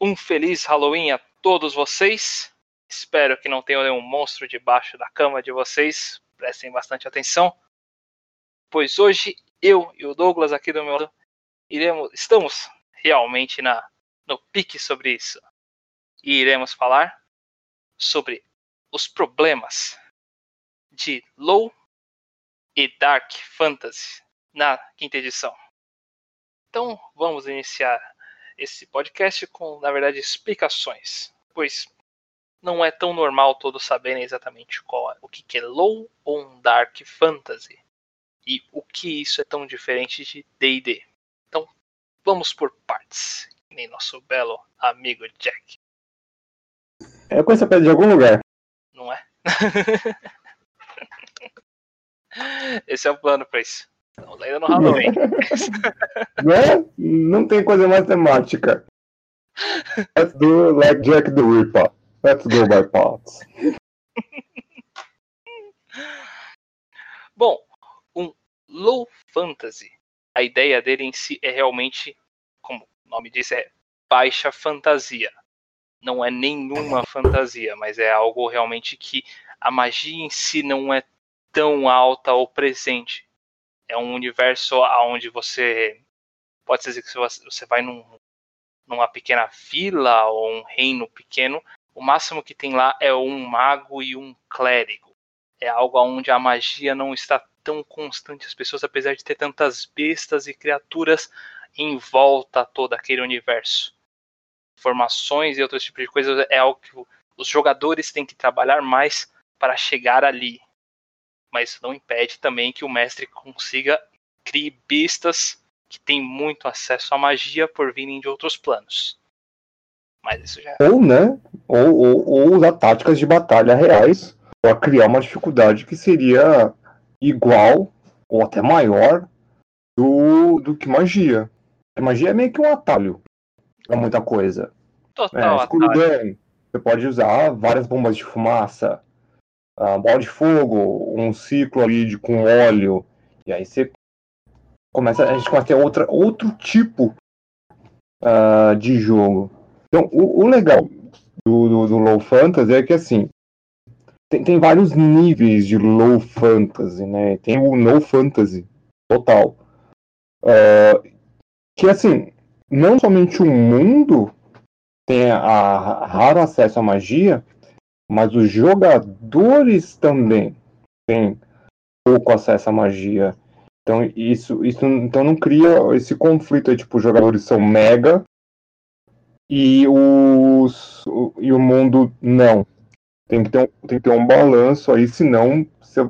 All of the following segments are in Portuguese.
Um feliz Halloween a todos vocês. Espero que não tenham nenhum monstro debaixo da cama de vocês. Prestem bastante atenção. Pois hoje eu e o Douglas aqui do meu lado iremos, estamos realmente na, no pique sobre isso. E iremos falar sobre os problemas de low e dark fantasy na quinta edição. Então vamos iniciar esse podcast com, na verdade, explicações, pois não é tão normal todos saberem exatamente qual é, o que, é low ou um dark fantasy e o que isso é tão diferente de D&D. Então, vamos por partes, nem nosso belo amigo Jack. Eu conheço a pedra de algum lugar. Não é? Esse é o plano para isso. Estamos ainda no Halloween. né? Não tem coisa mais temática. Let's do like Jack the Ripper. Let's go by parts. Bom, um low fantasy. A ideia dele em si é realmente, como o nome diz, é baixa fantasia. Não é nenhuma fantasia, mas é algo realmente que a magia em si não é tão alta ou presente é um universo onde você pode dizer que você vai num, numa pequena vila ou um reino pequeno, o máximo que tem lá é um mago e um clérigo. É algo onde a magia não está tão constante. As pessoas, apesar de ter tantas bestas e criaturas em volta todo aquele universo, formações e outros tipos de coisas, é algo que os jogadores têm que trabalhar mais para chegar ali mas isso não impede também que o mestre consiga criar bestas que têm muito acesso à magia por virem de outros planos. Mas isso já. Ou, né? Ou, ou, ou usar táticas de batalha reais para criar uma dificuldade que seria igual ou até maior do, do que magia. A magia é meio que um atalho para muita coisa. Total. É, escuridão. Você pode usar várias bombas de fumaça a bola de fogo, um ciclo ali de, com óleo, e aí você começa, a gente começa a ter outra, outro tipo uh, de jogo. Então, o, o legal do, do, do, Low Fantasy é que, assim, tem, tem vários níveis de Low Fantasy, né? Tem o No Fantasy total. Uh, que, assim, não somente o mundo tem a, a raro acesso à magia, mas os jogadores também têm pouco acesso à magia. Então isso, isso então não cria esse conflito aí, tipo, os jogadores são mega e os e o mundo não. Tem que ter um, tem que ter um balanço aí, senão você,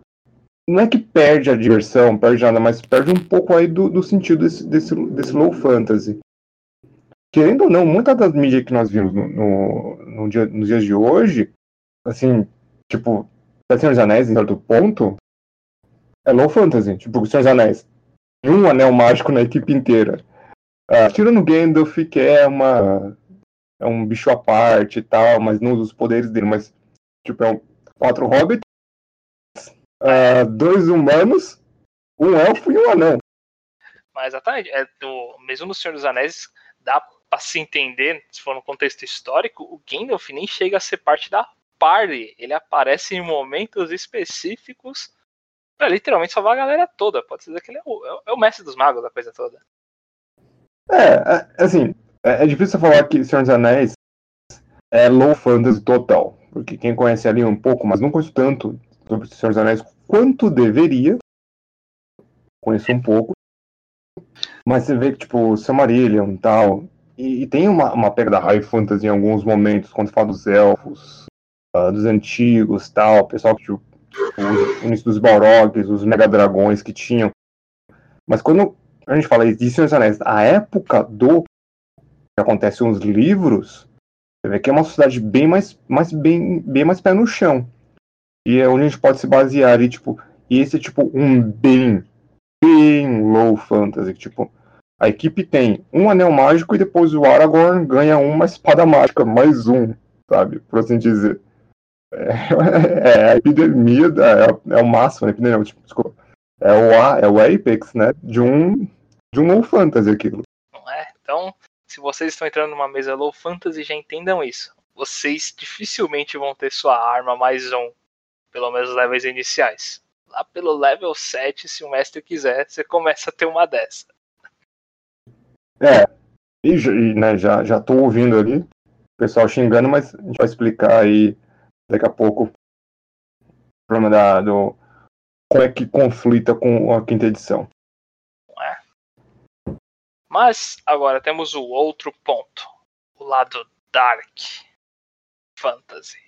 não é que perde a diversão, perde nada, mas perde um pouco aí do, do sentido desse, desse, desse low fantasy. Querendo ou não, muitas das mídias que nós vimos no, no, no dia, nos dias de hoje assim, tipo, pra Senhor dos Anéis, em certo ponto, é low fantasy. Tipo, Senhor dos Anéis. Um anel mágico na equipe inteira. Uh, tirando Gandalf, que é uma. É um bicho à parte e tal, mas não usa os poderes dele, mas, tipo, é um, quatro hobbits, uh, dois humanos, um elfo e um anão. Mas exatamente, é do, mesmo no Senhor dos Anéis, dá pra se entender, se for no contexto histórico, o Gandalf nem chega a ser parte da party, ele aparece em momentos específicos para literalmente salvar a galera toda. Pode dizer que ele é o, é, é o mestre dos magos da coisa toda. É, é assim, é, é, difícil falar que Senhor dos Anéis é low fantasy total. Porque quem conhece ali um pouco, mas não conheço tanto sobre Senhor dos Anéis quanto deveria. Conheço um pouco. Mas você vê que, tipo, Silmarillion e tal. E, e tem uma, uma pega da high fantasy em alguns momentos, quando fala dos elfos, uh, dos antigos, tal, pessoal que tipo, o início dos Balrogs, os Mega Dragões que tinham. Mas quando a gente fala de Senhor dos Anéis, a época do que acontece nos livros, você vê que é uma sociedade bem mais, mais bem, bem mais pé no chão. E é onde a gente pode se basear e tipo, e esse é tipo um bem, bem low fantasy, tipo, a equipe tem um anel mágico e depois o Aragorn ganha uma espada mágica, mais um, sabe? Por assim dizer. É, é a epidemia, é, é, o máximo, a epidemia, tipo, desculpa, é o, é o apex, né, de um, de um low fantasy aquilo. Não é? Então, se vocês estão entrando numa mesa low fantasy, já entendam isso. Vocês dificilmente vão ter sua arma mais um, pelo menos levels iniciais. Lá pelo level 7, se o mestre quiser, você começa a ter uma dessa. É, e, né, já, já tô ouvindo ali o pessoal xingando, mas a gente vai explicar aí daqui a pouco o problema da, do, como é que conflita com a quinta edição. É. Mas agora temos o outro ponto, o lado dark fantasy.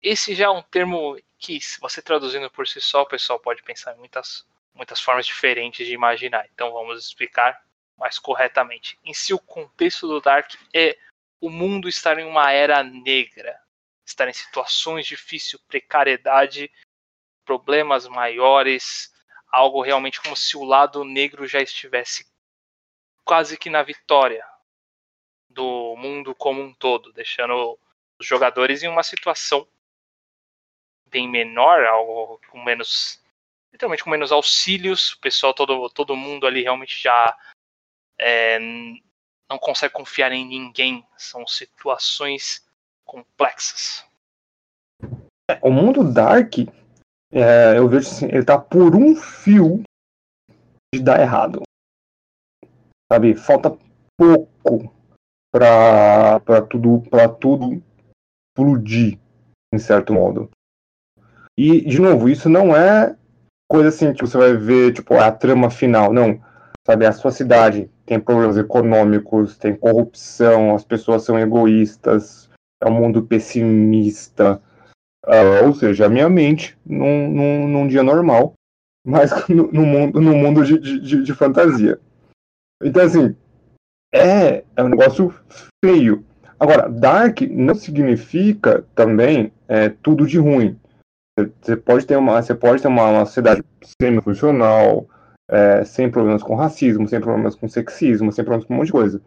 Esse já é um termo que, se você traduzindo por si só, o pessoal pode pensar em muitas, muitas formas diferentes de imaginar. Então vamos explicar mais corretamente. Em si, o contexto do Dark é o mundo estar em uma era negra, estar em situações difíceis, precariedade problemas maiores, algo realmente como se o lado negro já estivesse quase que na vitória do mundo como um todo, deixando os jogadores em uma situação bem menor, algo com menos literalmente com menos auxílios, o pessoal todo todo mundo ali realmente já é, não consegue confiar em ninguém, são situações complexas. O mundo dark é, eu vejo assim, ele tá por um fio de dar errado. Sabe? Falta pouco pra, pra, tudo, pra tudo explodir, em certo modo. E, de novo, isso não é coisa assim que você vai ver, tipo, a trama final. Não. Sabe, a sua cidade tem problemas econômicos, tem corrupção, as pessoas são egoístas, é um mundo pessimista Uh, ou seja, a minha mente num, num, num dia normal, mas no, no mundo, no mundo de, de, de, fantasia. Então, assim, é, é um negócio feio. Agora, Dark não significa também é, tudo de ruim. Você pode ter uma, você pode ter uma, uma cidade semi-funcional, é, sem problemas com racismo, sem problemas com sexismo, sem problemas com um monte de coisa.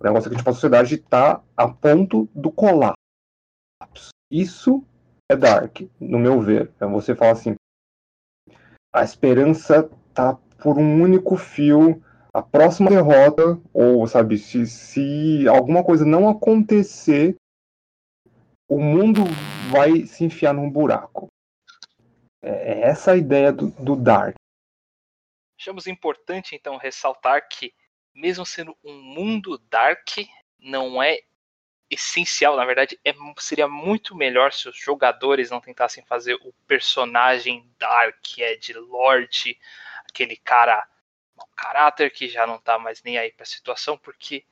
O negócio é que tipo, a sociedade está a ponto do colapso. Isso é dark, no meu ver. É você fala assim, a esperança tá por um único fio. A próxima derrota, ou sabe, se, se alguma coisa não acontecer, o mundo vai se enfiar num buraco. É, é essa a ideia do, do Dark. Achamos importante então ressaltar que, mesmo sendo um mundo Dark, não é essencial, na verdade, é, seria muito melhor se os jogadores não tentassem fazer o personagem Dark, Ed Lord, aquele cara mau caráter que já não tá mais nem aí pra situação, porque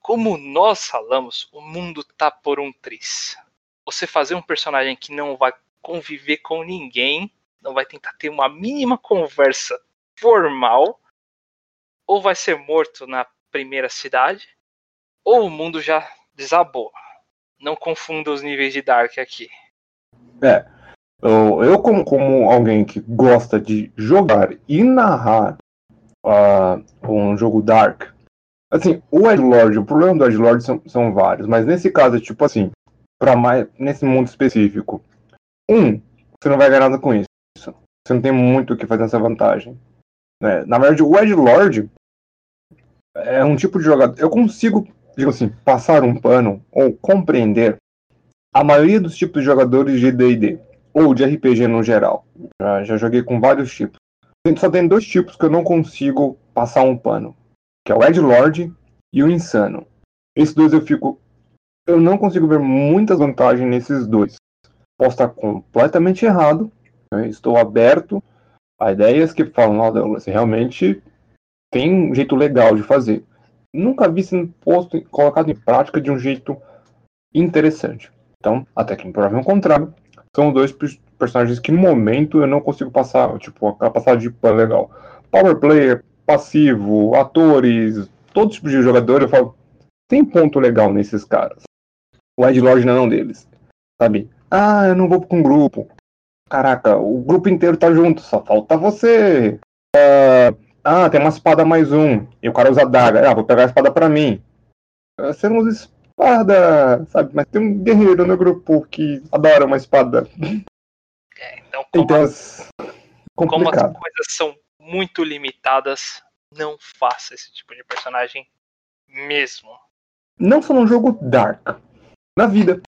como nós falamos, o mundo tá por um tris. Você fazer um personagem que não vai conviver com ninguém, não vai tentar ter uma mínima conversa formal, ou vai ser morto na primeira cidade, ou o mundo já desabou. Não confunda os níveis de Dark aqui. É. Eu, eu como, como alguém que gosta de jogar e narrar uh, um jogo Dark, assim, o Edgelord, o problema do Edgelord são, são vários, mas nesse caso, tipo assim, para mais nesse mundo específico, um, você não vai ganhar nada com isso. Você não tem muito o que fazer nessa vantagem. Né? Na verdade, o Edgelord é um tipo de jogador. Eu consigo digo assim, passar um pano ou compreender a maioria dos tipos de jogadores de D&D ou de RPG no geral. Já, já joguei com vários tipos. Só tem dois tipos que eu não consigo passar um pano, que é o Ed Lord e o Insano. Esses dois eu fico, eu não consigo ver muitas vantagens nesses dois. Posso estar completamente errado. Né? Estou aberto a ideias que falam, não, Douglas, realmente tem um jeito legal de fazer nunca vi sendo posto, colocado em prática de um jeito interessante. Então, até que me provem o contrário, são dois personagens que no momento eu não consigo passar, tipo, a passada de pano legal. Power player, passivo, atores, todo tipo de jogador, eu falo, tem ponto legal nesses caras. O Ed Lord não é um deles. Sabe? Ah, eu não vou com um grupo. Caraca, o grupo inteiro tá junto, só falta você. Uh, ah, tem uma espada mais um. E o cara usa daga. Ah, vou pegar a espada pra mim. Você não usa espada, sabe? Mas tem um guerreiro no grupo que adora uma espada. É, então, como, então, as... como as coisas são muito limitadas, não faça esse tipo de personagem mesmo. Não só no jogo Dark, na vida.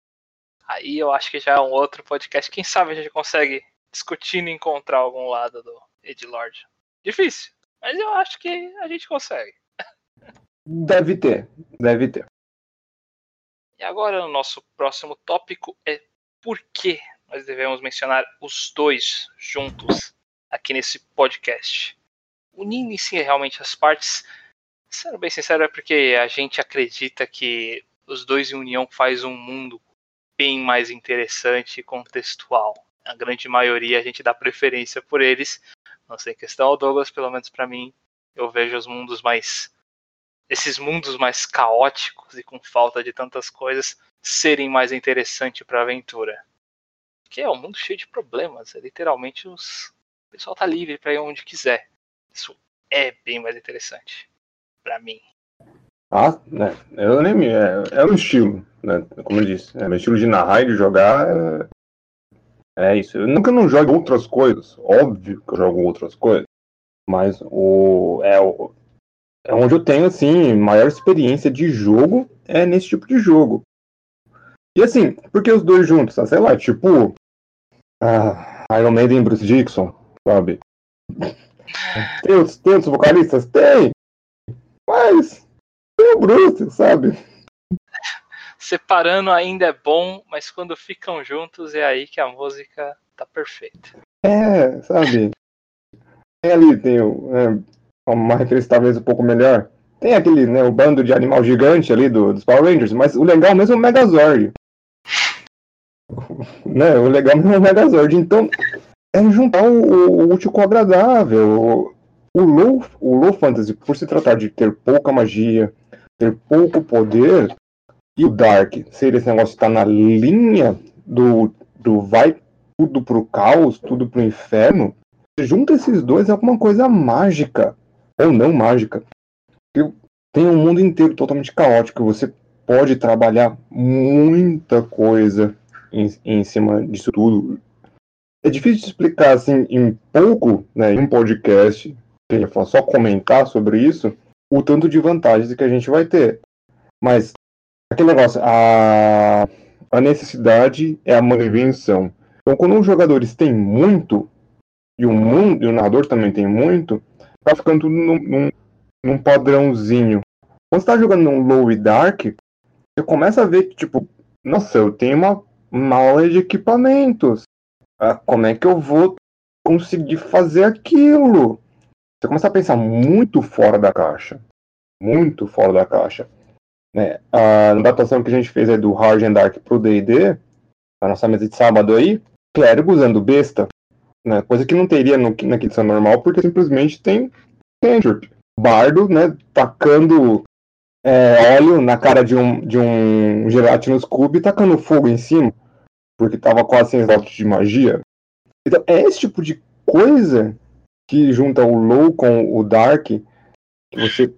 Aí eu acho que já é um outro podcast. Quem sabe a gente consegue discutindo encontrar algum lado do Edlord. Difícil, mas eu acho que a gente consegue. Deve ter, deve ter. E agora o nosso próximo tópico é por que nós devemos mencionar os dois juntos aqui nesse podcast. Unindo em si realmente as partes, sendo bem sincero, é porque a gente acredita que os dois em união faz um mundo bem mais interessante e contextual. A grande maioria a gente dá preferência por eles. Não sei questão ao Douglas, pelo menos para mim, eu vejo os mundos mais esses mundos mais caóticos e com falta de tantas coisas serem mais interessantes para aventura. Que é um mundo cheio de problemas, é literalmente os o pessoal tá livre para ir onde quiser. Isso é bem mais interessante para mim. Ah, né? Eu nem é, é um estilo, né? Como eu disse, é meu estilo de narrar e de jogar é, isso. Eu nunca não jogo outras coisas, óbvio que eu jogo outras coisas, mas o é, o, é onde eu tenho assim maior experiência de jogo é nesse tipo de jogo. E assim, porque os dois juntos, ah, sei lá, tipo ah, Iron Maiden Bruce Dixon, sabe? Tem outros, tem outros vocalistas? Tem! Mas tem o Bruce, sabe? Separando ainda é bom, mas quando ficam juntos é aí que a música tá perfeita. É, sabe? Tem ali, tem o, é, uma referência talvez um pouco melhor. Tem aquele, né, o bando de animal gigante ali do, dos Power Rangers, mas o legal mesmo é o Megazord. né, o legal mesmo é o Megazord. Então, é juntar o, o útil com o agradável. O low, o low fantasy, por se tratar de ter pouca magia, ter pouco poder, e o dark ser esse negócio estar tá na linha do, do vai tudo pro caos, tudo pro inferno, junta esses dois é alguma coisa mágica, ou não mágica. Tem um mundo inteiro totalmente caótico, você pode trabalhar muita coisa em, em cima disso tudo. É difícil de explicar assim em pouco, né, em um podcast, que só comentar sobre isso, o tanto de vantagens que a gente vai ter. Mas aquele negócio, a, a necessidade é a manutenção. Então, quando os jogadores têm muito, e o mundo, e o narrador também tem muito, tá ficando tudo num, num, num padrãozinho. Quando você tá jogando num low e dark, você começa a ver que, tipo, nossa, eu tenho uma mala de equipamentos. Ah, como é que eu vou conseguir fazer aquilo? Você começa a pensar muito fora da caixa. Muito fora da caixa. Né? A adaptação que a gente fez aí do Hard and Dark pro D&D, a nossa mesa de sábado aí, clérigo usando besta, né? coisa que não teria no, na edição normal, porque simplesmente tem cantrip. Bardo, né, tacando é, óleo na cara de um, de um Gelatinous Cube e tacando fogo em cima, porque tava quase sem slots de magia. Então, é esse tipo de coisa que junta o low com o dark, que você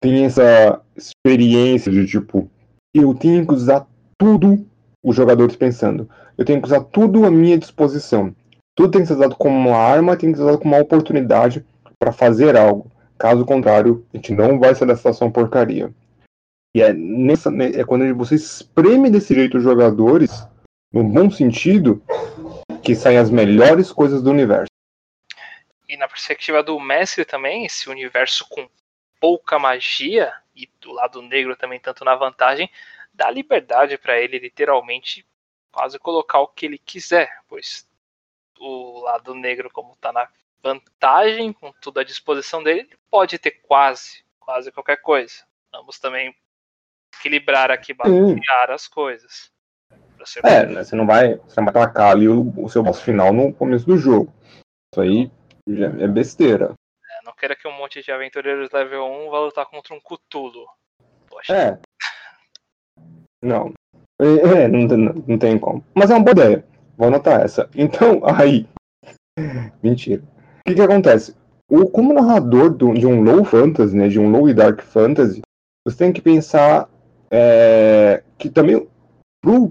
tem essa experiência de tipo, eu tenho que usar tudo os jogadores pensando. Eu tenho que usar tudo à minha disposição. Tudo tem que ser usado como uma arma, tem que ser usado como uma oportunidade para fazer algo. Caso contrário, a gente não vai sair dessa situação porcaria. E é, nessa, é quando você espreme desse jeito os jogadores, no bom sentido, que saem as melhores coisas do universo. E na perspectiva do mestre também, esse universo com pouca magia, e do lado negro também, tanto na vantagem, dá liberdade para ele literalmente quase colocar o que ele quiser, pois o lado negro, como está na vantagem, com tudo à disposição dele, ele pode ter quase, quase qualquer coisa. Vamos também equilibrar aqui, balancear as coisas. É, né, você não vai, você não vai atacar ali o, o seu boss final no começo do jogo. Isso aí é besteira. Queira que um monte de aventureiros level 1 vá lutar contra um Cthulhu. Poxa. É. Não. É, é, não, não, não tem como. Mas é uma boa ideia. Vou anotar essa. Então, aí. Mentira. O que que acontece? O, como narrador do, de um low fantasy, né, de um low e dark fantasy, você tem que pensar é, que também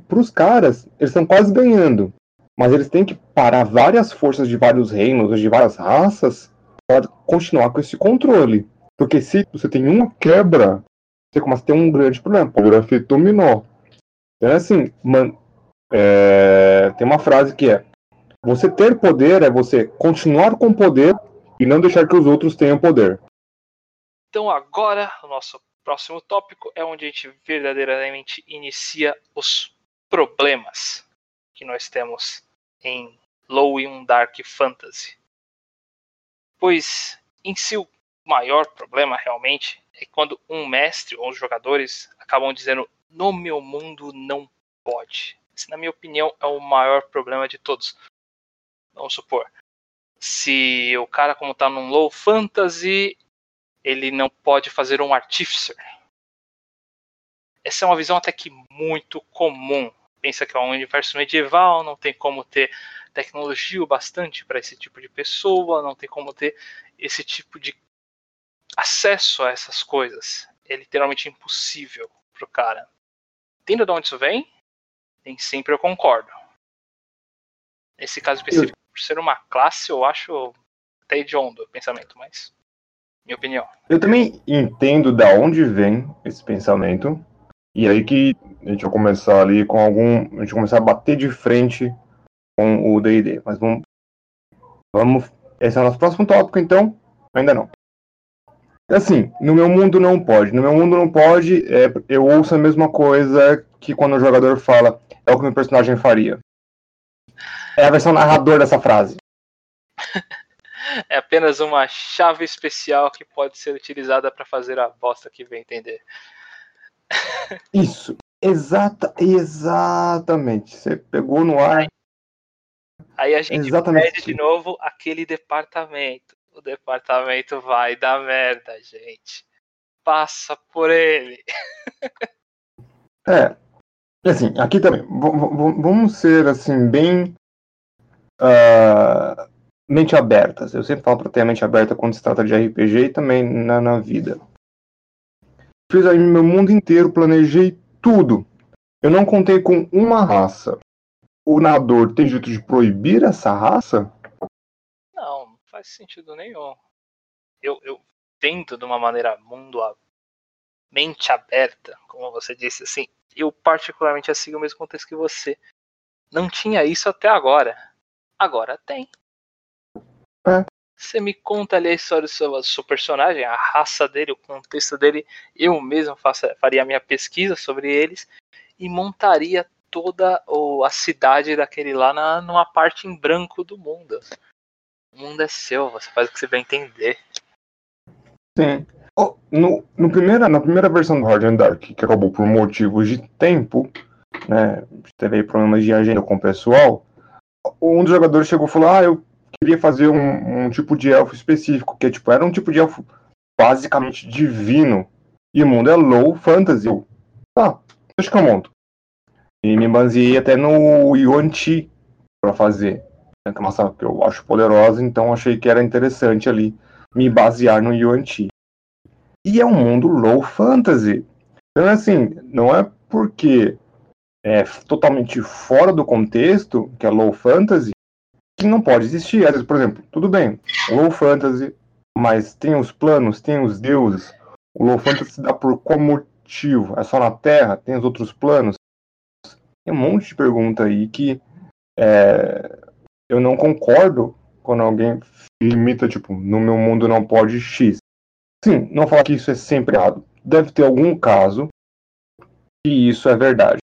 para os caras, eles estão quase ganhando. Mas eles têm que parar várias forças de vários reinos, de várias raças, para continuar com esse controle. Porque se você tem uma quebra você começa a ter um grande problema. Poder efeito dominó. Então, assim, man, é, tem uma frase que é: Você ter poder é você continuar com poder e não deixar que os outros tenham poder. Então, agora, o nosso próximo tópico é onde a gente verdadeiramente inicia os problemas que nós temos em Low e um Dark Fantasy. Pois, em si, o maior problema realmente é quando um mestre ou os jogadores acabam dizendo no meu mundo não pode. Esse, na minha opinião, é o maior problema de todos. Vamos supor, se o cara, como tá num low fantasy, ele não pode fazer um artificer. Essa é uma visão até que muito comum. Pensa que é um universo medieval, não tem como ter tecnologia o bastante para esse tipo de pessoa, não tem como ter esse tipo de acesso a essas coisas. É literalmente impossível pro cara. Entenda de onde isso vem? Nem sempre eu concordo. Nesse caso específico, por ser uma classe, eu acho até hediondo o pensamento, mas. Minha opinião. Eu também entendo da onde vem esse pensamento. E aí que a gente vai começar ali com algum. A gente começar a bater de frente com o DD. Mas vamos. Vamos. Esse é o nosso próximo tópico, então. Ainda não. Assim, no meu mundo não pode. No meu mundo não pode, é, eu ouço a mesma coisa que quando o jogador fala, é o que meu personagem faria. É a versão narrador dessa frase. é apenas uma chave especial que pode ser utilizada para fazer a bosta que vem entender. Isso. Exata, exatamente. Você pegou no ar. Aí a gente exatamente. pede de novo aquele departamento o departamento vai dar merda, gente. Passa por ele. é. Assim, aqui também, vamos ser assim, bem. Uh, mente abertas. Eu sempre falo para ter a mente aberta quando se trata de RPG e também na, na vida. Fiz aí meu mundo inteiro, planejei tudo. Eu não contei com uma raça. O nadador tem jeito de proibir essa raça? faz sentido nenhum. Eu, eu tento de uma maneira mundo a mente aberta, como você disse, assim, eu particularmente sigo o mesmo contexto que você. Não tinha isso até agora. Agora tem. É. Você me conta ali a história do seu, do seu, personagem, a raça dele, o contexto dele. Eu mesmo faço, faria a minha pesquisa sobre eles e montaria toda a cidade daquele lá na, numa parte em branco do mundo. O mundo é seu, você faz o que você vai entender. Sim. Oh, no, no primeira, na primeira versão do Hard and Dark, que acabou por motivos de tempo, né? Teve problemas de agenda com o pessoal. Um dos jogadores chegou e falou: Ah, eu queria fazer um, um tipo de elfo específico, que tipo, era um tipo de elfo basicamente divino. E o mundo é low fantasy. Tá, deixa que eu monto. E me baseei até no Yuan Ti pra fazer que é uma saga que eu acho poderosa, então achei que era interessante ali me basear no Yuan Ti. E é um mundo low fantasy. Então, assim, não é porque é totalmente fora do contexto, que é low fantasy, que não pode existir. Às vezes, por exemplo, tudo bem, low fantasy, mas tem os planos, tem os deuses. O low fantasy se dá por qual motivo? É só na Terra? Tem os outros planos? Tem um monte de pergunta aí que é, eu não concordo quando alguém limita, tipo, no meu mundo não pode X. Sim, não falar que isso é sempre errado. Deve ter algum caso que isso é verdade.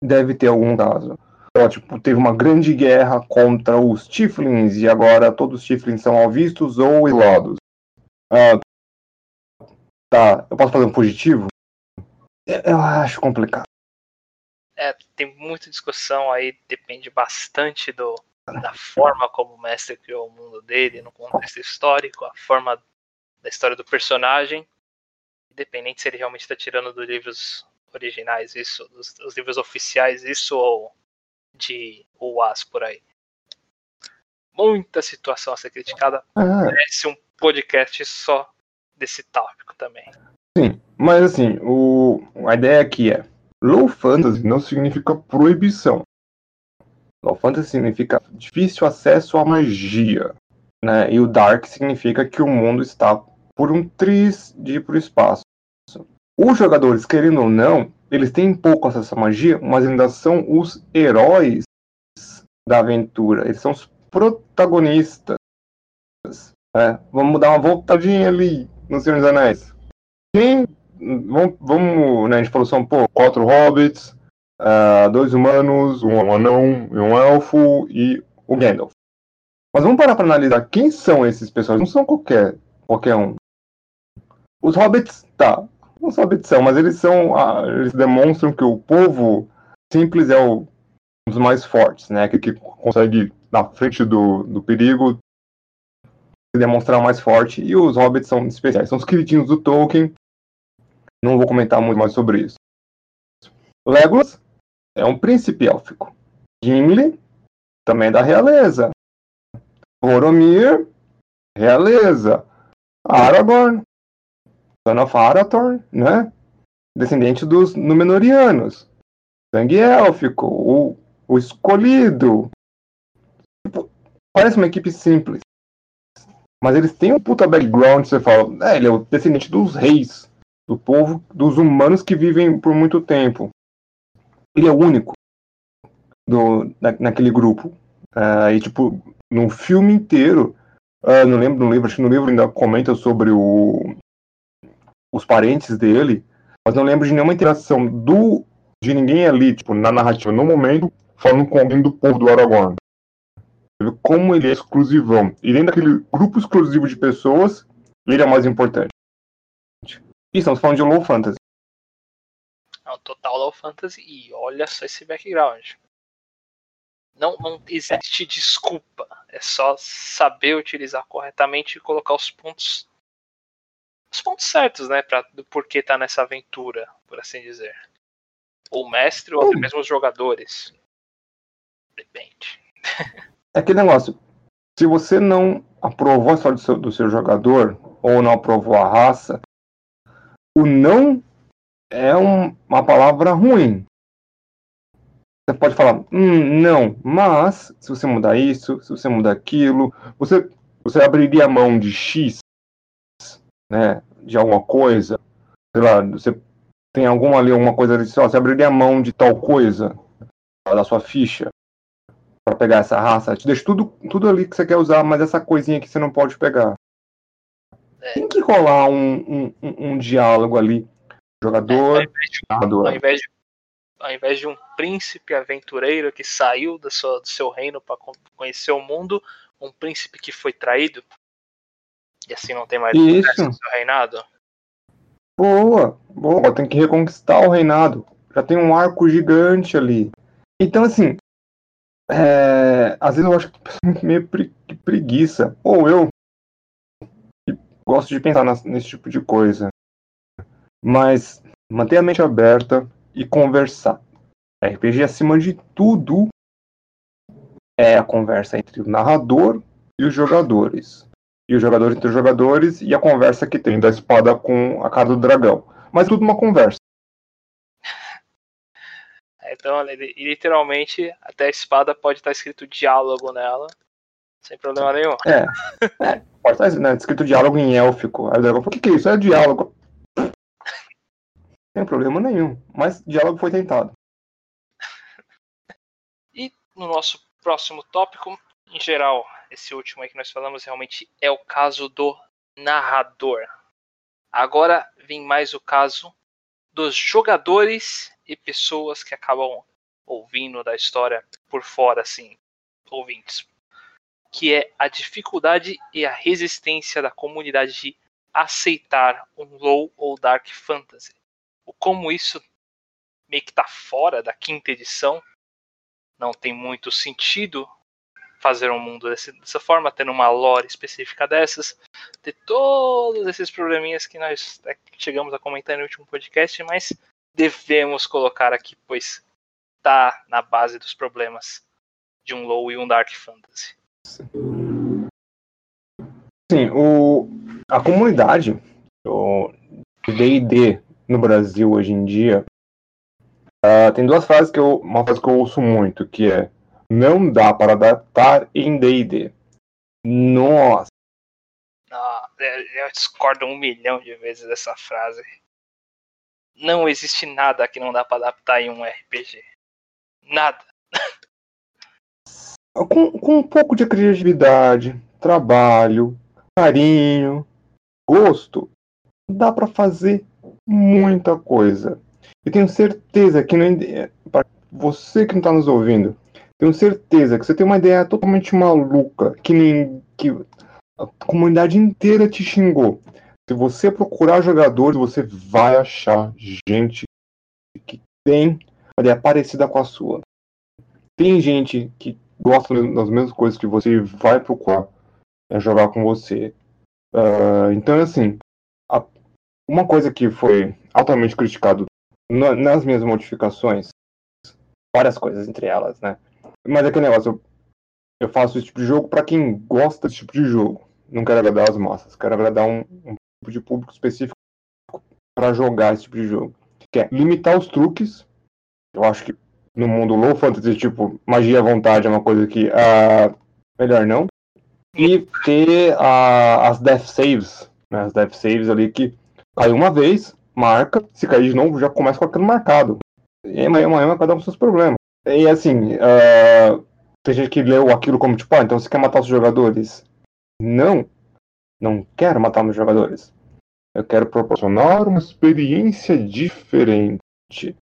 Deve ter algum caso. Ela, tipo, teve uma grande guerra contra os Tiflins e agora todos os Tiflins são mal vistos ou ilados. Ah, tá, eu posso fazer um positivo? Eu acho complicado é, tem muita discussão aí, depende bastante do, da forma como o mestre criou o mundo dele, no contexto histórico, a forma da história do personagem, independente se ele realmente está tirando dos livros originais isso, dos, dos, livros oficiais isso ou de UAS por aí. Muita situação a ser criticada, ah. merece um podcast só desse tópico também. Sim, mas assim, o, a ideia aqui é Low fantasy não significa proibição. Low fantasy significa difícil acesso à magia. Né? E o dark significa que o mundo está por um triz de ir para o espaço. os jogadores, querendo ou não, eles têm pouco acesso à magia, mas ainda são os heróis da aventura. Eles são os protagonistas. É, vamos dar uma voltadinha ali no Senhor dos Anéis. Quem. Vamos, vamos né, a gente falou são pô, quatro hobbits, uh, dois humanos, um anão e um elfo e o Gandalf. Mas vamos parar para analisar quem são esses personagens. Não são qualquer, qualquer um. Os hobbits, tá. Não são hobbits são, mas eles são. Ah, eles demonstram que o povo simples é o, um dos mais fortes, né? Que, que consegue, na frente do, do perigo, se demonstrar mais forte. E os hobbits são especiais. São os queridinhos do Tolkien. Não vou comentar muito mais sobre isso. Legolas é um príncipe élfico. Gimli também é da realeza. Boromir, realeza. Aragorn, son of Arathorn, né? Descendente dos Númenóreanos. Sangue élfico, o, o escolhido. Tipo, parece uma equipe simples. Mas eles têm um puta background, você fala, é, ele é o descendente dos reis, do povo, dos humanos que vivem por muito tempo. Ele é o único do, na, naquele grupo. Uh, e, tipo, no filme inteiro, uh, não lembro no livro, acho que no livro ainda comenta sobre o, os parentes dele, mas não lembro de nenhuma interação do de ninguém ali, tipo, na narrativa, no momento, falando com alguém do povo do Aragorn. Como ele é exclusivão. E dentro daquele grupo exclusivo de pessoas, ele é mais importante. E estamos falando de low fantasy. É um total low fantasy. E olha só esse background. Não, não existe desculpa. É só saber utilizar corretamente e colocar os pontos os pontos certos, né, para do porquê tá nessa aventura, por assim dizer. Ou o mestre ou até mesmo os jogadores. Depende. É aquele negócio. Se você não aprovou a história do seu, do seu jogador ou não aprovou a raça, o não é um, uma palavra ruim. Você pode falar, hum, não, mas se você mudar isso, se você mudar aquilo, você, você abriria a mão de X, né, de alguma coisa, sei lá, você tem alguma ali, alguma coisa ali, você abriria a mão de tal coisa da sua ficha para pegar essa raça, te deixa tudo, tudo ali que você quer usar, mas essa coisinha que você não pode pegar. Tem que rolar um, um, um, diálogo ali, jogador, é, ao invés de ao invés de um príncipe aventureiro que saiu do seu, do seu reino para conhecer o mundo, um príncipe que foi traído e assim não tem mais Isso. no seu reinado. Boa, boa, tem que reconquistar o reinado. Já tem um arco gigante ali. Então, assim, é, às vezes eu acho que meio preguiça. Ou eu gosto de pensar nesse tipo de coisa. Mas manter a mente aberta, e conversar. RPG, acima de tudo, é a conversa entre o narrador e os jogadores. E os jogadores entre os jogadores e a conversa que tem da espada com a cara do dragão. Mas tudo uma conversa. Então, literalmente, até a espada pode estar escrito diálogo nela, sem problema nenhum. É, é pode estar né, escrito diálogo em élfico. Aí o dragão o que, que é isso? É diálogo. Sem problema nenhum. Mas diálogo foi tentado. E no nosso próximo tópico, em geral, esse último aí que nós falamos realmente é o caso do narrador. Agora vem mais o caso dos jogadores e pessoas que acabam ouvindo da história por fora, assim, ouvintes. Que é a dificuldade e a resistência da comunidade de aceitar um low ou dark fantasy o como isso meio que está fora da quinta edição. Não tem muito sentido fazer um mundo desse, dessa forma, tendo uma lore específica dessas, ter todos esses probleminhas que nós é, chegamos a comentar no último podcast, mas devemos colocar aqui, pois está na base dos problemas de um low e um dark fantasy. Sim, o, a comunidade do D&D no Brasil hoje em dia, uh, tem duas frases que eu, uma frase que eu ouço muito, que é não dá para adaptar em D&D. Nossa. Ah, eu discordo um milhão de vezes dessa frase. não existe nada que não dá pra adaptar em um RPG. Nada. Com, com um pouco de criatividade, trabalho, carinho, gosto, dá pra fazer muita coisa. E tenho certeza que não, para você que não tá nos ouvindo, tenho certeza que você tem uma ideia totalmente maluca, que nem que a comunidade inteira te xingou. Se você procurar jogadores, você vai achar gente que tem uma ideia parecida com a sua. Tem gente que gosta das mesmas coisas que você vai procurar é, jogar com você. Uh, então, assim, a, uma coisa que foi altamente criticado no, nas minhas modificações, várias coisas entre elas, né? Mas é aquele negócio, eu, eu faço esse tipo de jogo para quem gosta desse tipo de jogo. Não quero agradar as massas, quero agradar um, um tipo de público específico para jogar esse tipo de jogo. Que é limitar os truques. Eu acho que no mundo low fantasy, tipo, magia à vontade é uma coisa que uh, melhor não. E ter uh, as death saves, né, as death saves ali que cai uma vez, marca, se cair de novo já começa com aquilo marcado. E amanhã, amanhã cada um com seus problemas. E assim, uh, tem gente que leu aquilo como tipo, ah, então você quer matar os jogadores? Não, não quero matar meus jogadores. Eu quero proporcionar uma experiência diferente.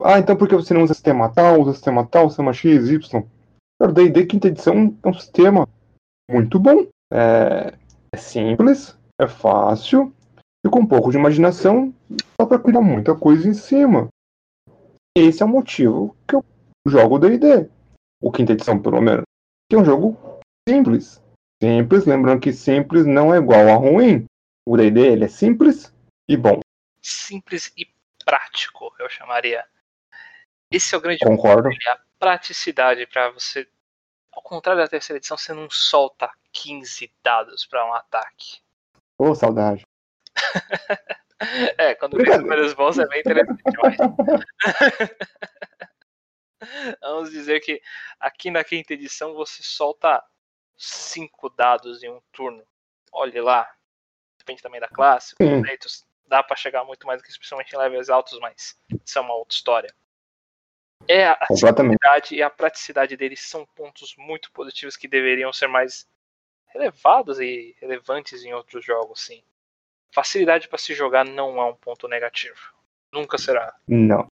Ah, então por que você não usa sistema tal, usa sistema tal, sistema X, Y? O D&D quinta edição é um sistema muito bom. É, é simples, é fácil, e com um pouco de imaginação dá pra criar muita coisa em cima. Esse é o motivo que eu jogo D&D. O quinta edição, pelo menos. Que é um jogo simples. Simples, lembrando que simples não é igual a ruim. O D&D ele é simples e bom. Simples e prático, eu chamaria. Esse é o grande Concordo. Ponto, a praticidade para você. Ao contrário da terceira edição, você não solta 15 dados para um ataque. Ô, oh, saudade. é, quando vem números bons é bem interessante, mas... Vamos dizer que aqui na quinta edição você solta cinco dados em um turno. Olhe lá. Depende também da classe. Dá para chegar muito mais do que especialmente em levels altos, mas isso é uma outra história. É a simplicidade e a praticidade deles são pontos muito positivos que deveriam ser mais relevados e relevantes em outros jogos, sim. Facilidade para se jogar não é um ponto negativo. Nunca será. Não.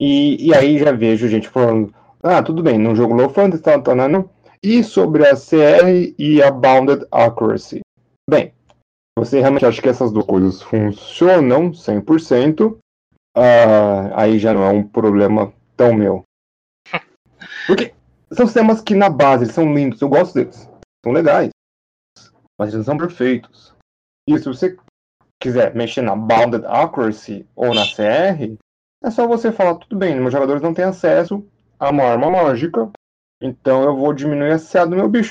E, e aí já vejo gente falando, ah, tudo bem, num jogo low fantasy, tal, tal, não, não. E sobre a CR e a Bounded Accuracy? Bem, você realmente acha que essas duas coisas funcionam 100%, uh, ah, aí já não é um problema tão meu. Porque são sistemas que na base eles são lindos, eu gosto deles, são legais, mas eles não são perfeitos. E se você quiser mexer na Bounded Accuracy ou na CR, é só você falar, tudo bem, meus jogadores não têm acesso a uma arma mágica, então eu vou diminuir a CA do meu bicho.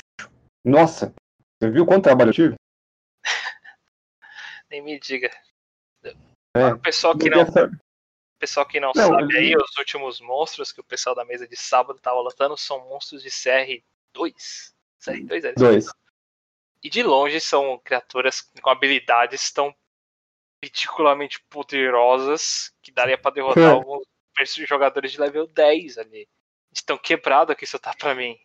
Nossa, você viu quanto trabalho eu tive? Nem me diga. É, o pessoal que não, pessoal que não, não sabe aí, os últimos monstros que o pessoal da mesa de sábado tava lutando são monstros de CR2. CR2 é Dois. E de longe são criaturas com habilidades tão ridiculamente poderosas que daria para derrotar é. alguns jogadores de level 10 ali. Estão quebrados aqui, isso tá pra mim.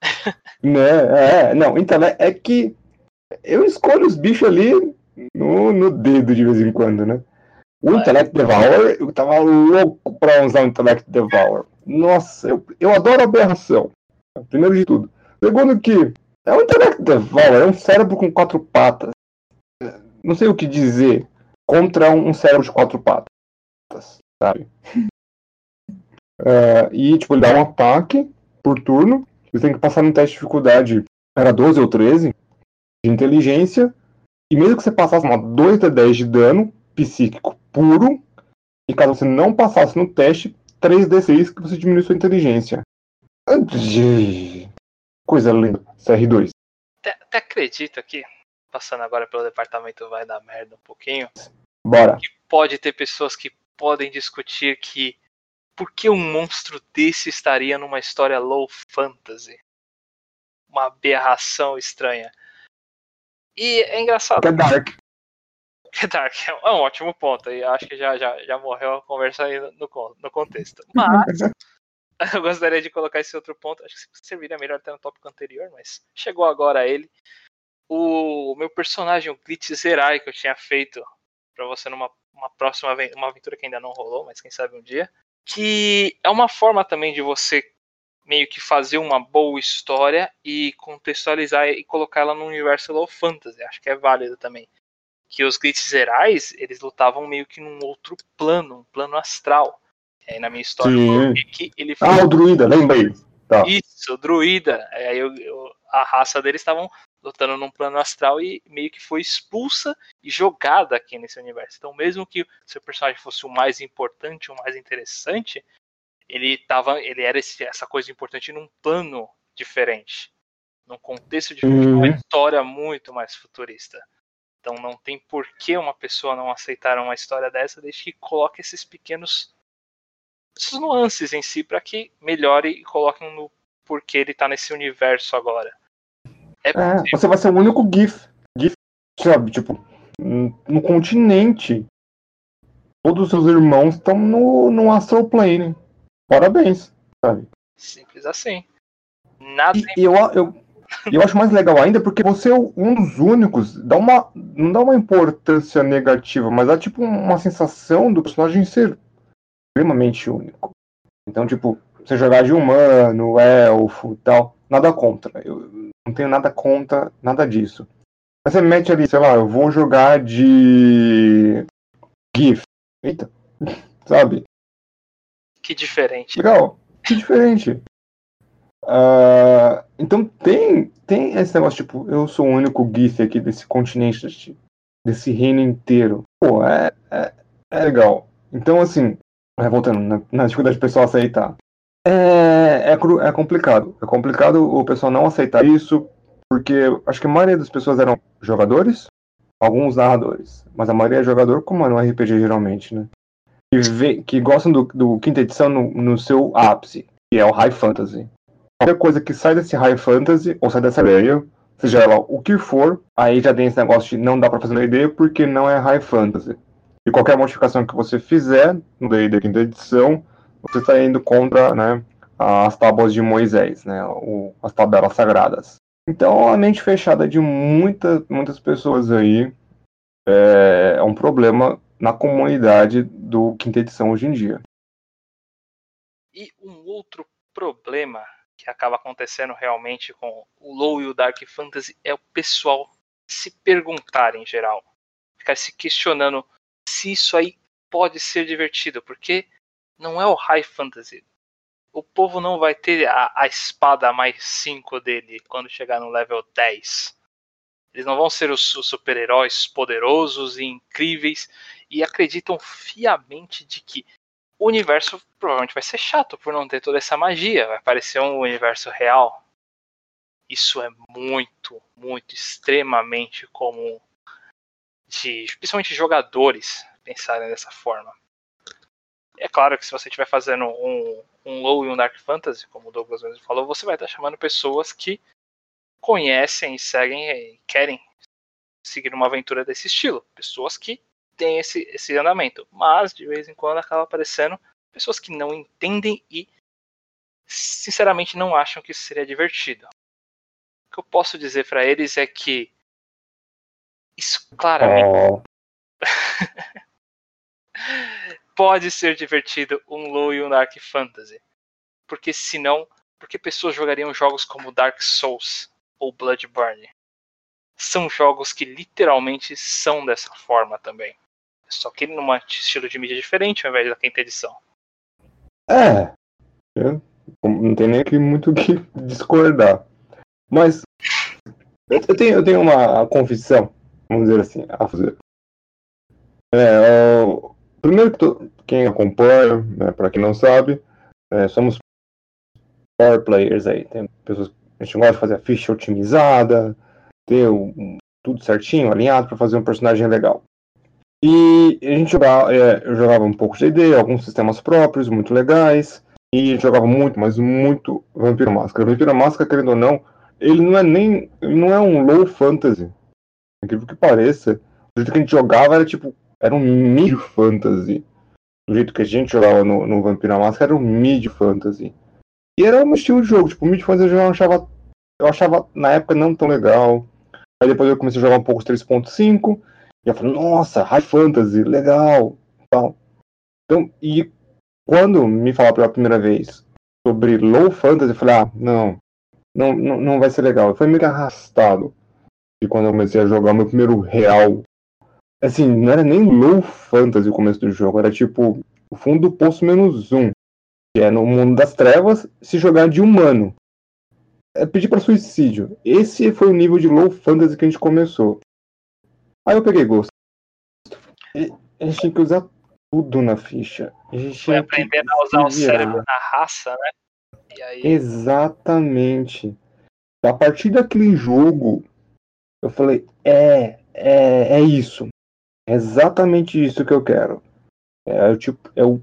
Né, é, não, então é, é que eu escolho os bichos ali no, no dedo de vez em quando, né? O Intellect Devour, eu tava louco pra usar o Intellect Devour. Nossa, eu, eu adoro aberração. Primeiro de tudo. Segundo que é um Intellect Devour, é um cérebro com quatro patas. Não sei o que dizer contra um cérebro de quatro patas, sabe? Uh, e, tipo, ele dá um ataque por turno. Você tem que passar no teste de dificuldade, era 12 ou 13, de inteligência. E mesmo que você passasse uma 2 de 10 de dano psíquico puro, e caso você não passasse no teste, 3d6 que você diminui sua inteligência. Coisa linda. CR2. Até, até acredito aqui, passando agora pelo departamento vai dar merda um pouquinho. Bora. Que pode ter pessoas que podem discutir que por que um monstro desse estaria numa história low fantasy? Uma aberração estranha. E é engraçado. É dark. Dark é um ótimo ponto. E acho que já, já, já morreu a conversa aí no, no contexto. Mas eu gostaria de colocar esse outro ponto. Acho que serviria melhor até no tópico anterior, mas chegou agora ele. O meu personagem, o Glitch Zerai, que eu tinha feito para você numa uma próxima uma aventura que ainda não rolou, mas quem sabe um dia. Que é uma forma também de você meio que fazer uma boa história e contextualizar e colocar ela no universo low fantasy. Acho que é válido também que os Glitch Zerais, eles lutavam meio que num outro plano, um plano astral. Aí na minha história, que ele foi... Ah, o druida, lembrei. Tá. Isso, o druida. Aí eu, eu, a raça deles estavam lutando num plano astral e meio que foi expulsa e jogada aqui nesse universo. Então, mesmo que seu personagem fosse o mais importante, o mais interessante, ele tava, ele era esse, essa coisa importante num plano diferente, num contexto diferente, uhum. uma história muito mais futurista. Então não tem por que uma pessoa não aceitar uma história dessa desde que coloque esses pequenos essas nuances em si para que melhore e coloque no porquê ele está nesse universo agora. É, é você vai ser o único GIF, GIF, sabe, tipo, no continente. Todos os seus irmãos estão no, no Astral Plane. Parabéns, sabe? Simples assim. Nada. E, eu, eu, e eu acho mais legal ainda porque você é um dos únicos, dá uma, não dá uma importância negativa, mas dá tipo uma sensação do personagem ser extremamente único. Então, tipo, você jogar de humano, elfo tal, nada contra. Eu não tenho nada contra nada disso. Mas você mete ali, sei lá, eu vou jogar de GIF. Eita, sabe? Que diferente. Legal, que diferente. Uh, então tem, tem esse negócio, tipo, eu sou o único GIF aqui desse continente, desse reino inteiro. Pô, é, é, é legal. Então, assim, voltando na, na dificuldade pessoal aceitar. É, é, é complicado. É complicado o pessoal não aceitar isso, porque acho que a maioria das pessoas eram jogadores, alguns narradores, mas a maioria é jogador, como é no RPG geralmente, né? Que, vê, que gostam do, do quinta edição no, no seu ápice, que é o High Fantasy qualquer coisa que sai desse high fantasy, ou sai dessa ideia, seja ela o que for, aí já tem esse negócio de não dá pra fazer na ideia porque não é high fantasy. E qualquer modificação que você fizer no D&D quinta edição, você está indo contra né, as tábuas de Moisés, né, o, as tabelas sagradas. Então a mente fechada de muita, muitas pessoas aí é, é um problema na comunidade do quinta edição hoje em dia. E um outro problema que acaba acontecendo realmente com o low e o dark fantasy é o pessoal se perguntar em geral, ficar se questionando se isso aí pode ser divertido, porque não é o high fantasy. O povo não vai ter a, a espada mais 5 dele quando chegar no level 10. Eles não vão ser os, os super-heróis poderosos e incríveis e acreditam fiamente de que o universo provavelmente vai ser chato por não ter toda essa magia. Vai parecer um universo real. Isso é muito, muito, extremamente comum de, principalmente jogadores, pensarem dessa forma. É claro que se você estiver fazendo um, um low e um dark fantasy, como o Douglas mesmo falou, você vai estar chamando pessoas que conhecem e seguem e querem seguir uma aventura desse estilo. Pessoas que tem esse, esse andamento. Mas, de vez em quando, acaba aparecendo pessoas que não entendem e, sinceramente, não acham que isso seria divertido. O que eu posso dizer para eles é que isso claramente. Oh. pode ser divertido um low e um dark fantasy. Porque senão, porque pessoas jogariam jogos como Dark Souls ou Bloodborne? São jogos que literalmente são dessa forma também. Só que num estilo de mídia diferente ao invés da quinta edição. É. não tem nem que muito que discordar. Mas eu tenho, eu tenho uma confissão, vamos dizer assim, a fazer. É, primeiro que quem acompanha, né, para quem não sabe, é, somos power players aí. Tem pessoas a gente gosta de fazer a ficha otimizada, ter um, tudo certinho, alinhado para fazer um personagem legal. E a gente jogava, é, eu jogava um pouco de D&D, alguns sistemas próprios, muito legais, e jogava muito, mas muito Vampiro Máscara. Vampiro Máscara, querendo ou não, ele não é nem, não é um low fantasy. Incrível que pareça, jeito que a gente jogava era tipo, era um mid fantasy. Do jeito que a gente jogava no, no Vampira Máscara era um mid fantasy. E era um estilo de jogo, tipo, mid fantasy eu achava, eu achava na época não tão legal. Aí depois eu comecei a jogar um pouco os 3.5, e eu falei, nossa, high fantasy, legal, tal. Então, e quando me falaram pela primeira vez sobre low fantasy, eu falei, ah, não, não, não, não vai ser legal. Foi meio que arrastado de quando eu comecei a jogar meu primeiro real. Assim, não era nem low fantasy o começo do jogo, era tipo o fundo do poço menos um. Que é no mundo das trevas se jogar de humano. É pedir para suicídio. Esse foi o nível de low fantasy que a gente começou. Aí eu peguei gosto. E a gente tinha que usar tudo na ficha. A gente Foi que a usar o cérebro na raça, né? Aí, Exatamente. A partir daquele jogo, eu falei, é, é, é isso. É exatamente isso que eu quero. É, o tipo, é o,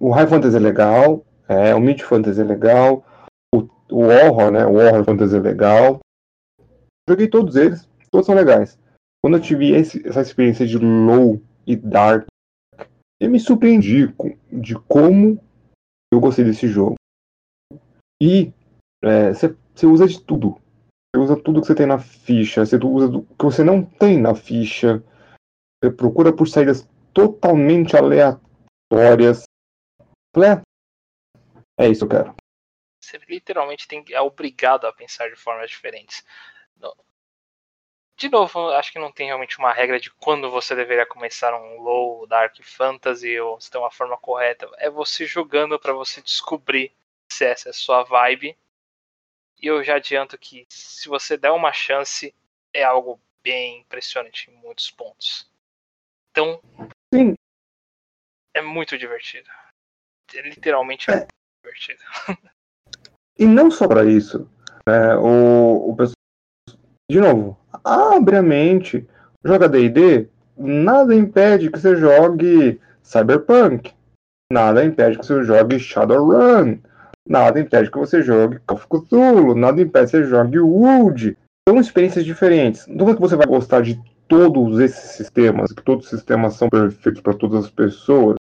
o High Fantasy é legal, é, o Mid Fantasy é legal, o, o Horror, né? O Horror Fantasy é legal. Joguei todos eles, todos são legais. Quando eu tive esse- essa experiência de Low e Dark, eu me surpreendi com- de como eu gostei desse jogo. E é, você usa de tudo. Você usa tudo que você tem na ficha, você usa o que você não tem na ficha. Você procura por saídas totalmente aleatórias. Falei, "É, é isso que eu quero. você literalmente tem, é obrigado a pensar de formas diferentes. De novo, acho que não tem realmente uma regra de quando você deveria começar um low, dark fantasy ou se tem uma forma correta. É você jogando para você descobrir se essa é a sua vibe. E eu já adianto que se você der uma chance, é algo bem impressionante em muitos pontos. Então, Sim, é muito divertido. É literalmente É. muito divertido. E não só para isso. né, o, o pessoal. De novo, abre a mente. Joga DD, nada impede que você jogue Cyberpunk. Nada impede que você jogue Shadowrun. Nada impede que você jogue Call of Cthulhu. Nada impede que você jogue Wood. São experiências diferentes. Não é que você vai gostar de todos esses sistemas, que todos os sistemas são perfeitos para todas as pessoas.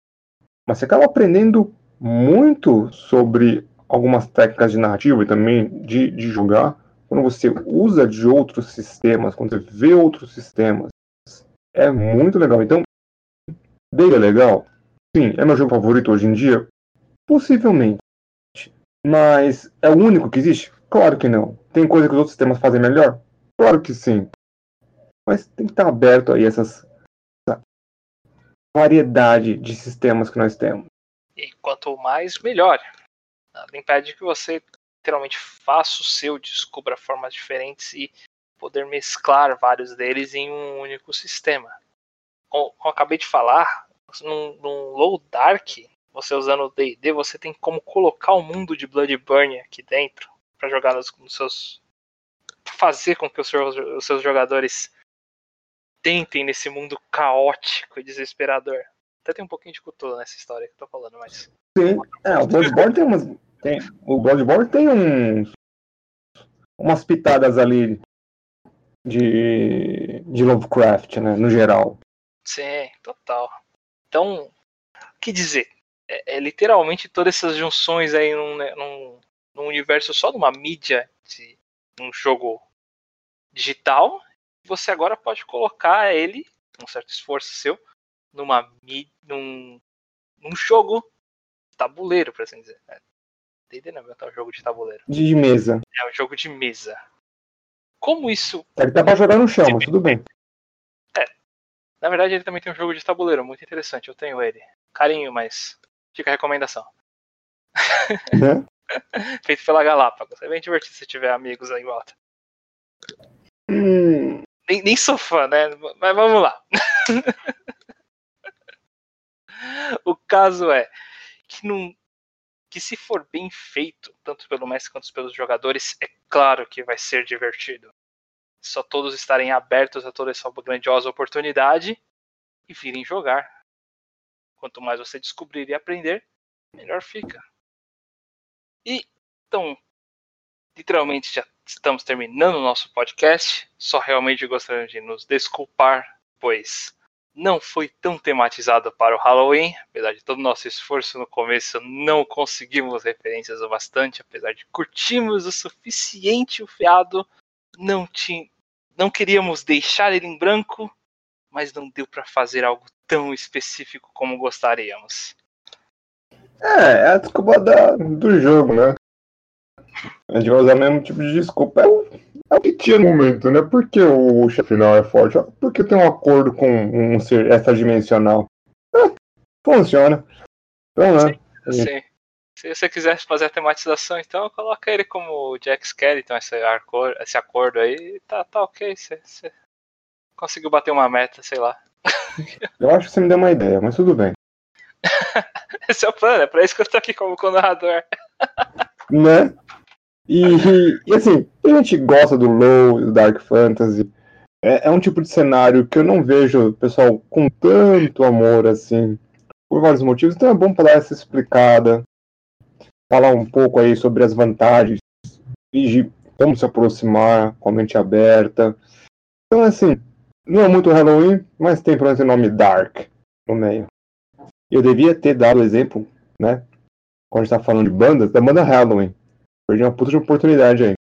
Mas você acaba aprendendo muito sobre algumas técnicas de narrativa e também de, de jogar, quando você usa de outros sistemas, quando você vê outros sistemas, é muito legal. Então, dele é legal? Sim, é meu jogo favorito hoje em dia? Possivelmente. Mas é o único que existe? Claro que não. Tem coisa que os outros sistemas fazem melhor? Claro que sim. Mas tem que estar aberto aí essas essa variedade de sistemas que nós temos. E quanto mais, melhor. Nada impede que você literalmente faça o seu, descubra formas diferentes e poder mesclar vários deles em um único sistema. Como eu acabei de falar, num, num Low Dark, você usando o D&D, você tem como colocar o mundo de Bloodburn aqui dentro para jogar nos, nos seus fazer com que os seus, os seus jogadores tentem nesse mundo caótico e desesperador. Até tem um pouquinho de cultura nessa história que eu tô falando, mas Sim, é, o Bloodborne tem umas. Tem, o Bloodborne tem umas pitadas ali de. de Lovecraft, né? No geral. Sim, total. Então, o que dizer? É, é literalmente todas essas junções aí num, né, num, num universo só de uma mídia, de um jogo digital. Você agora pode colocar ele, um certo esforço seu, numa num, num jogo tabuleiro, por assim dizer. É, D&D não é um jogo de tabuleiro, De mesa. é um jogo de mesa. Como isso É que dá pra jogar no chão, mas tudo bem. Na verdade, ele também tem um jogo de tabuleiro muito interessante. Eu tenho ele. Carinho, mas fica a recomendação. Né? Feito pela Galápagos. É bem divertido se tiver amigos aí em volta. Hum, Nem, nem sou fã, né? Mas vamos lá. o caso é que, não, que se for bem feito, tanto pelo mestre quanto pelos jogadores, é claro que vai ser divertido. Só todos estarem abertos a toda essa grandiosa oportunidade e virem jogar. Quanto mais você descobrir e aprender, melhor fica. E então, literalmente já estamos terminando o nosso podcast. Só realmente gostaria de nos desculpar pois não foi tão tematizado para o Halloween, apesar de todo o nosso esforço no começo, não conseguimos referências o bastante, apesar de curtirmos o suficiente o fiado, não, tinha, não queríamos deixar ele em branco, mas não deu para fazer algo tão específico como gostaríamos. É, é a desculpa da, do jogo, né? A gente vai usar o mesmo tipo de desculpa. É é o que tinha no momento, né? Por que o chefe final é forte? Porque tem um acordo com um ser extradimensional. É, funciona. Então, né? Sim, sim. Se você quiser fazer a tematização, então coloca ele como o Jack Skellington, esse acordo, esse acordo aí, tá, tá ok. Você, você conseguiu bater uma meta, sei lá. Eu acho que você me deu uma ideia, mas tudo bem. Esse é o plano, é pra isso que eu tô aqui como narrador. né? E, e, assim, a gente gosta do low, do dark fantasy. É, é, um tipo de cenário que eu não vejo o pessoal com tanto amor assim, por vários motivos. Então é bom para dar essa explicada, falar um pouco aí sobre as vantagens e como se aproximar com a mente aberta. Então, assim, não é muito Halloween, mas tem pelo menos o nome Dark no meio. Eu devia ter dado o exemplo, né? Quando a gente tá falando de bandas, da banda Halloween. Perdi uma puta de oportunidade aí.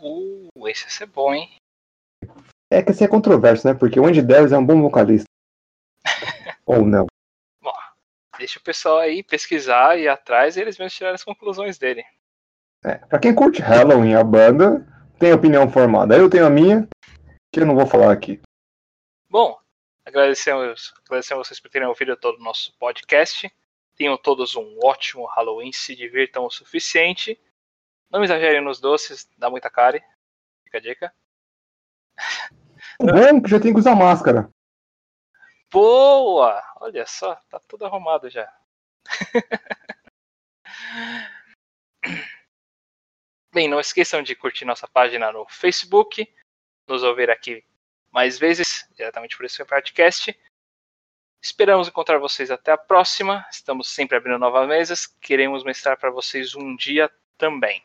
Uh, esse ia ser bom, hein? É que assim é controverso, né? Porque o Andy Davis é um bom vocalista. Ou não. Bom, deixa o pessoal aí pesquisar e ir atrás e eles mesmos tirar as conclusões dele. É, pra quem curte Halloween, a banda tem opinião formada. Eu tenho a minha, que eu não vou falar aqui. Bom, Agradecemos, agradecemos vocês por terem ouvido todo o nosso podcast. Tenham todos um ótimo Halloween, se divirtam o suficiente. Não exagerem nos doces, dá muita cara. Fica a dica. É bom que já tem que usar máscara. Boa! Olha só, tá tudo arrumado já. Bem, não esqueçam de curtir nossa página no Facebook, nos ouvir aqui mais vezes, diretamente por esse podcast. Esperamos encontrar vocês até a próxima. Estamos sempre abrindo novas mesas. Queremos mostrar para vocês um dia também.